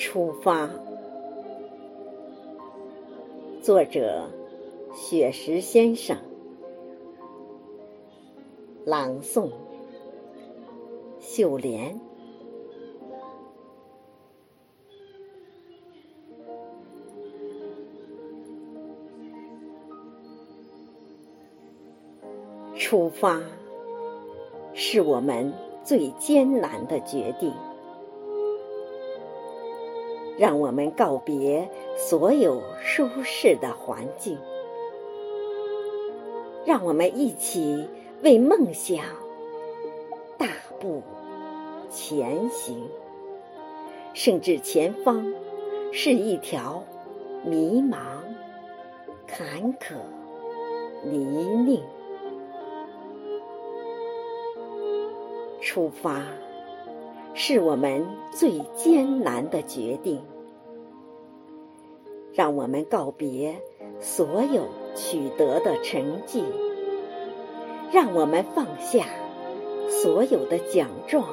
出发。作者：雪石先生。朗诵：秀莲。出发，是我们最艰难的决定。让我们告别所有舒适的环境，让我们一起为梦想大步前行，甚至前方是一条迷茫、坎坷、泥泞。出发。是我们最艰难的决定，让我们告别所有取得的成绩，让我们放下所有的奖状、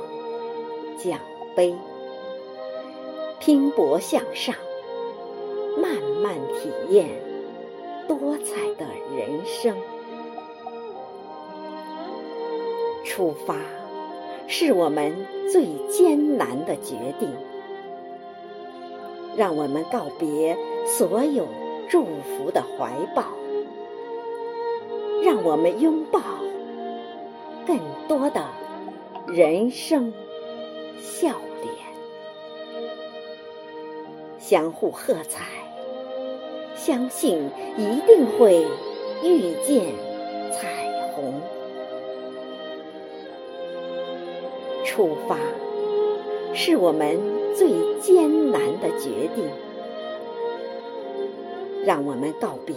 奖杯，拼搏向上，慢慢体验多彩的人生。出发。是我们最艰难的决定，让我们告别所有祝福的怀抱，让我们拥抱更多的人生笑脸，相互喝彩，相信一定会遇见出发，是我们最艰难的决定。让我们告别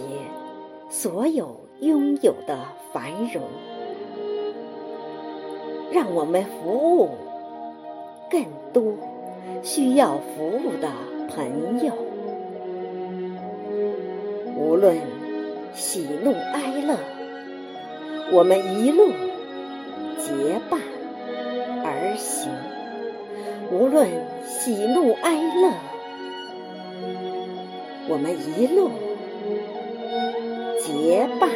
所有拥有的繁荣，让我们服务更多需要服务的朋友。无论喜怒哀乐，我们一路结伴。而行，无论喜怒哀乐，我们一路结伴。